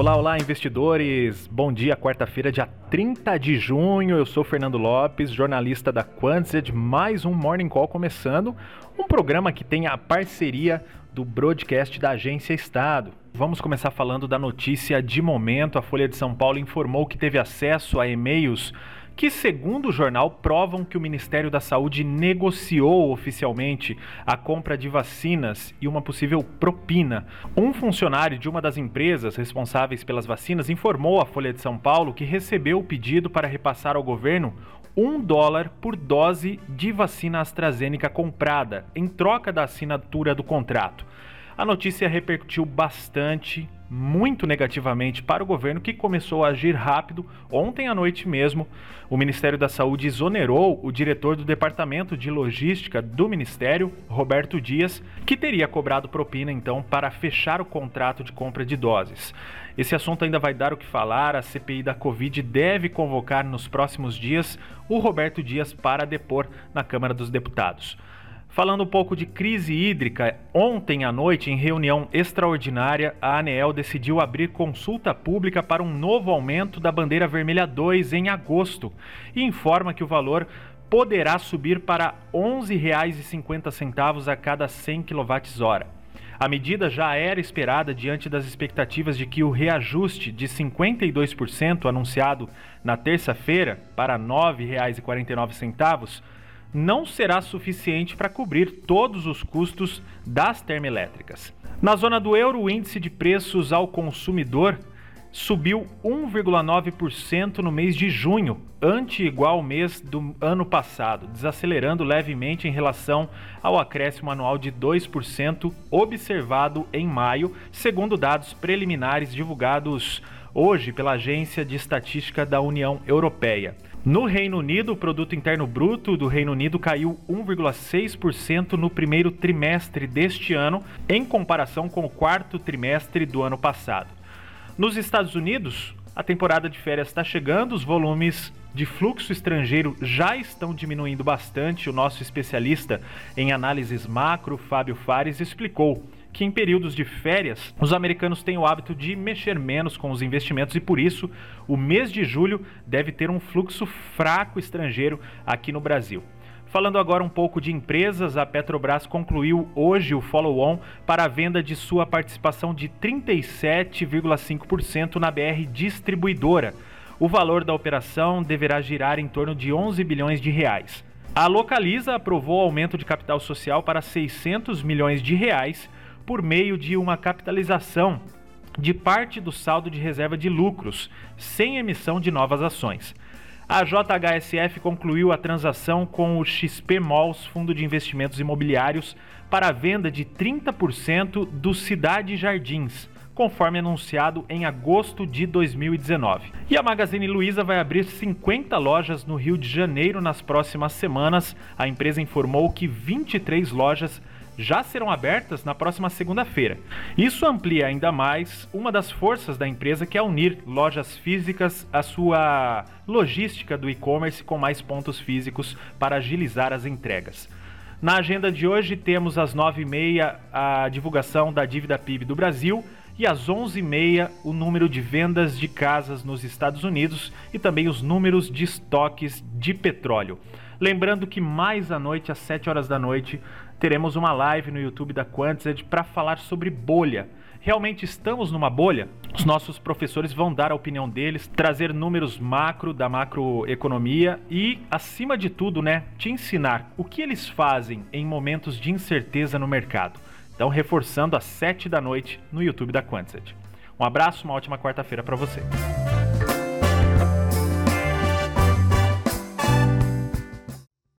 Olá, olá, investidores! Bom dia, quarta-feira, dia 30 de junho. Eu sou Fernando Lopes, jornalista da Quantset. Mais um Morning Call começando. Um programa que tem a parceria do broadcast da Agência Estado. Vamos começar falando da notícia de momento. A Folha de São Paulo informou que teve acesso a e-mails que, segundo o jornal, provam que o Ministério da Saúde negociou oficialmente a compra de vacinas e uma possível propina. Um funcionário de uma das empresas responsáveis pelas vacinas informou à Folha de São Paulo que recebeu o pedido para repassar ao governo um dólar por dose de vacina AstraZeneca comprada, em troca da assinatura do contrato. A notícia repercutiu bastante muito negativamente para o governo, que começou a agir rápido. Ontem à noite mesmo, o Ministério da Saúde exonerou o diretor do Departamento de Logística do Ministério, Roberto Dias, que teria cobrado propina então para fechar o contrato de compra de doses. Esse assunto ainda vai dar o que falar. A CPI da Covid deve convocar nos próximos dias o Roberto Dias para depor na Câmara dos Deputados. Falando um pouco de crise hídrica, ontem à noite, em reunião extraordinária, a ANEEL decidiu abrir consulta pública para um novo aumento da bandeira vermelha 2 em agosto e informa que o valor poderá subir para R$ 11,50 a cada 100 kWh. A medida já era esperada diante das expectativas de que o reajuste de 52% anunciado na terça-feira para R$ 9,49 não será suficiente para cobrir todos os custos das termoelétricas. Na zona do euro, o índice de preços ao consumidor subiu 1,9% no mês de junho, ante igual mês do ano passado, desacelerando levemente em relação ao acréscimo anual de 2% observado em maio, segundo dados preliminares divulgados hoje pela Agência de Estatística da União Europeia. No Reino Unido, o produto interno bruto do Reino Unido caiu 1,6% no primeiro trimestre deste ano, em comparação com o quarto trimestre do ano passado. Nos Estados Unidos, a temporada de férias está chegando, os volumes de fluxo estrangeiro já estão diminuindo bastante. O nosso especialista em análises macro, Fábio Fares, explicou que em períodos de férias os americanos têm o hábito de mexer menos com os investimentos e por isso o mês de julho deve ter um fluxo fraco estrangeiro aqui no Brasil. Falando agora um pouco de empresas, a Petrobras concluiu hoje o follow-on para a venda de sua participação de 37,5% na BR Distribuidora. O valor da operação deverá girar em torno de 11 bilhões de reais. A Localiza aprovou aumento de capital social para 600 milhões de reais por meio de uma capitalização de parte do saldo de reserva de lucros, sem emissão de novas ações. A JHSF concluiu a transação com o XP Malls, fundo de investimentos imobiliários, para a venda de 30% do Cidade Jardins, conforme anunciado em agosto de 2019. E a Magazine Luiza vai abrir 50 lojas no Rio de Janeiro nas próximas semanas. A empresa informou que 23 lojas já serão abertas na próxima segunda-feira. Isso amplia ainda mais uma das forças da empresa que é unir lojas físicas à sua logística do e-commerce com mais pontos físicos para agilizar as entregas. Na agenda de hoje temos às 9h30 a divulgação da dívida PIB do Brasil e às 11h30 o número de vendas de casas nos Estados Unidos e também os números de estoques de petróleo. Lembrando que mais à noite, às 7 horas da noite, teremos uma live no YouTube da Quantset para falar sobre bolha. Realmente estamos numa bolha? Os nossos professores vão dar a opinião deles, trazer números macro da macroeconomia e, acima de tudo, né, te ensinar o que eles fazem em momentos de incerteza no mercado. Então, reforçando às 7 da noite no YouTube da Quantset. Um abraço, uma ótima quarta-feira para você.